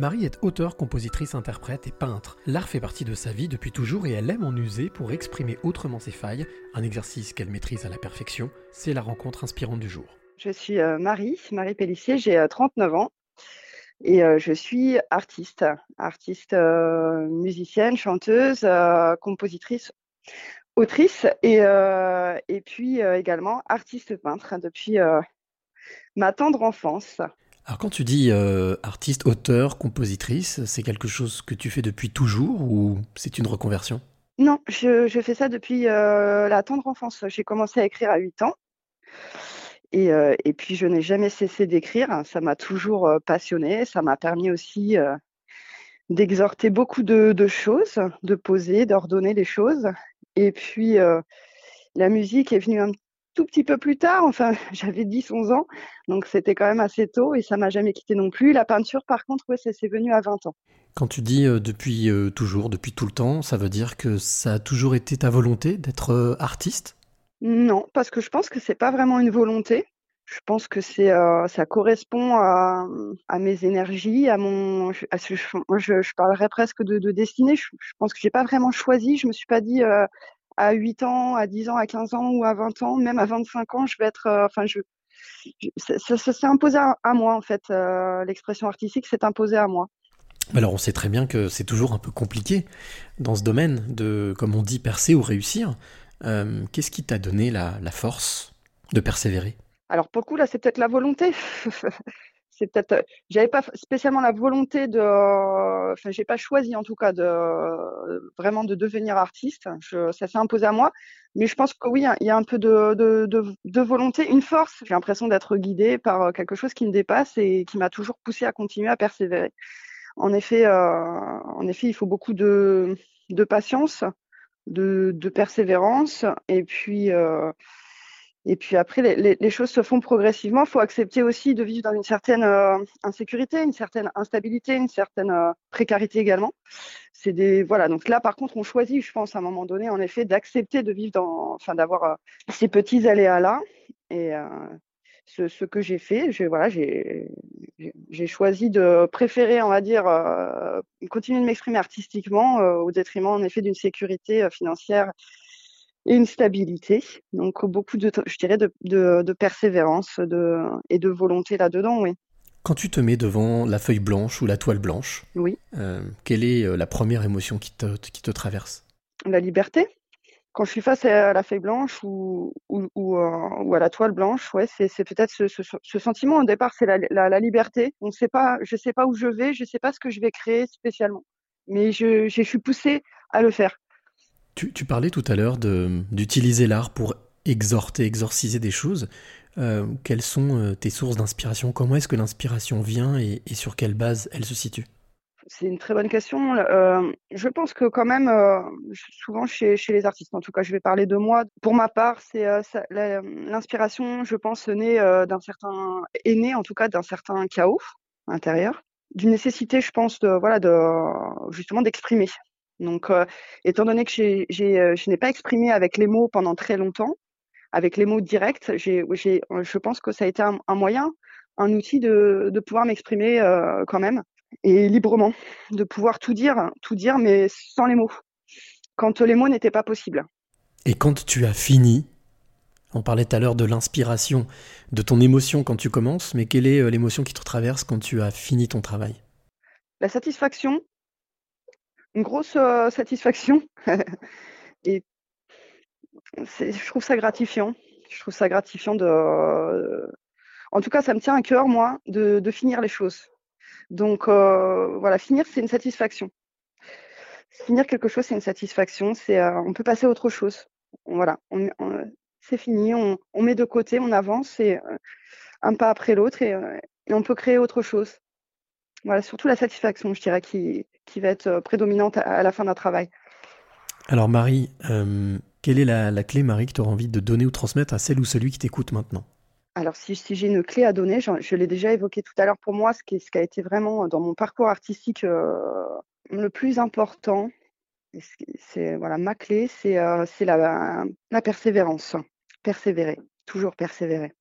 Marie est auteure, compositrice, interprète et peintre. L'art fait partie de sa vie depuis toujours et elle aime en user pour exprimer autrement ses failles, un exercice qu'elle maîtrise à la perfection. C'est la rencontre inspirante du jour. Je suis euh, Marie, Marie Pellissier, j'ai 39 euh, ans et euh, je suis artiste, artiste musicienne, chanteuse, compositrice, autrice et, et puis également artiste peintre depuis ma tendre enfance. Alors quand tu dis euh, artiste, auteur, compositrice, c'est quelque chose que tu fais depuis toujours ou c'est une reconversion? Non, je, fais ça depuis euh, la tendre enfance. J'ai commencé à écrire à 8 ans. Et, euh, et puis je n'ai jamais cessé d'écrire. Ça m'a toujours passionné. Ça m'a permis aussi d'exhorter beaucoup de, de, choses, de poser, d'ordonner les choses. Et puis la musique est venue un tout petit peu plus tard, enfin j'avais 10-11 ans, donc c'était quand même assez tôt et ça m'a jamais quitté non plus. La peinture par contre, ouais, c'est venu à 20 ans. Quand tu dis euh, depuis euh, toujours, depuis tout le temps, ça veut dire que ça a toujours été ta volonté d'être euh, artiste? Non, parce que je pense que c'est pas vraiment une volonté. Je pense que c'est ça correspond à, mes énergies, à mon. Je, je, parlerais presque de, destinée. Je, pense que j'ai pas vraiment choisi. Je me suis pas dit à 8 ans, à 10 ans, à 15 ans ou à 20 ans, même à 25 ans, je vais être, euh, enfin, je, ça, s'est imposé à, moi en fait. Euh, l'expression artistique s'est imposée à moi. Alors on sait très bien que c'est toujours un peu compliqué dans ce domaine de, comme on dit, percer ou réussir. Euh, qu'est-ce qui t'a donné la, la, force de persévérer? Alors pour le coup là, c'est peut-être la volonté. c'est peut-être euh, j'avais pas spécialement la volonté de enfin j'ai pas choisi en tout cas de vraiment de devenir artiste. Je, ça s'est imposé à moi. Mais je pense que oui il y a un peu de, de, de, volonté une force. J'ai l'impression d'être guidée par euh, quelque chose qui me dépasse et qui m'a toujours poussé à continuer à persévérer. En effet euh, en effet il faut beaucoup de, de patience de, de persévérance. Et puis euh, et puis après, les, choses se font progressivement. Il faut accepter aussi de vivre dans une certaine euh, insécurité, une certaine instabilité, une certaine euh, précarité également. C'est des voilà. Donc là, par contre, on choisit, je pense, à un moment donné, en effet, d'accepter de vivre dans, enfin, d'avoir euh, ces petits aléas là. Et ce, ce, que j'ai fait, j'ai voilà, j'ai choisi de préférer, on va dire, continuer de m'exprimer artistiquement au détriment, en effet, d'une sécurité financière et une stabilité. Donc beaucoup de, je dirais, de, de, persévérance de, et de volonté là-dedans, oui. Quand tu te mets devant la feuille blanche ou la toile blanche, oui. Euh, quelle est euh, la première émotion qui te, qui te traverse? La liberté. Quand je suis face à la feuille blanche ou, ou, ou, euh, à la toile blanche, ouais, c'est peut-être ce, ce, sentiment au départ, c'est la, la, liberté. On sait pas, je sais pas où je vais, je sais pas ce que je vais créer spécialement, mais je, je suis poussée à le faire. Tu, parlais tout à l'heure d'utiliser l'art pour exhorter, exorciser des choses. Euh, quelles sont euh, tes sources d'inspiration? Comment est-ce que l'inspiration vient et, sur quelle base elle se situe? C'est une très bonne question. Euh, je pense que quand même, souvent chez, les artistes, en tout cas je vais parler de moi, pour ma part, c'est l'inspiration, je pense, naît d'un certain, est née en tout cas d'un certain chaos intérieur, d'une nécessité, je pense, voilà, justement d'exprimer, donc, euh, étant donné que euh, je n'ai pas exprimé avec les mots pendant très longtemps, avec les mots directs, j'ai, je pense que ça a été un, moyen, un outil de, de pouvoir m'exprimer euh, quand même et librement, de pouvoir tout dire, tout dire, mais sans les mots, quand les mots n'étaient pas possibles. Et quand tu as fini, on parlait tout à l'heure de l'inspiration, de ton émotion quand tu commences, mais quelle est l'émotion qui te traverse quand tu as fini ton travail? La satisfaction une grosse euh, satisfaction. je trouve ça gratifiant. De. en tout cas, ça me tient à cœur, moi, de, finir les choses. Donc, euh, voilà, finir, c'est une satisfaction. Finir quelque chose, c'est une satisfaction. Euh, on peut passer à autre chose. Voilà, c'est fini. On, met de côté, on avance et un pas après l'autre et on peut créer autre chose. Voilà, surtout la satisfaction, je dirais, qui, qui va être euh, prédominante à, la fin d'un travail. Alors Marie, euh, quelle est la, clé, Marie, que tu auras envie de donner ou transmettre à celle ou celui qui t'écoute maintenant? Alors, si, si j'ai une clé à donner, je, l'ai déjà évoqué tout à l'heure pour moi, ce qui, ce qui, a été vraiment dans mon parcours artistique euh, le plus important, c'est voilà ma clé, c'est la, la persévérance, persévérer, toujours persévérer.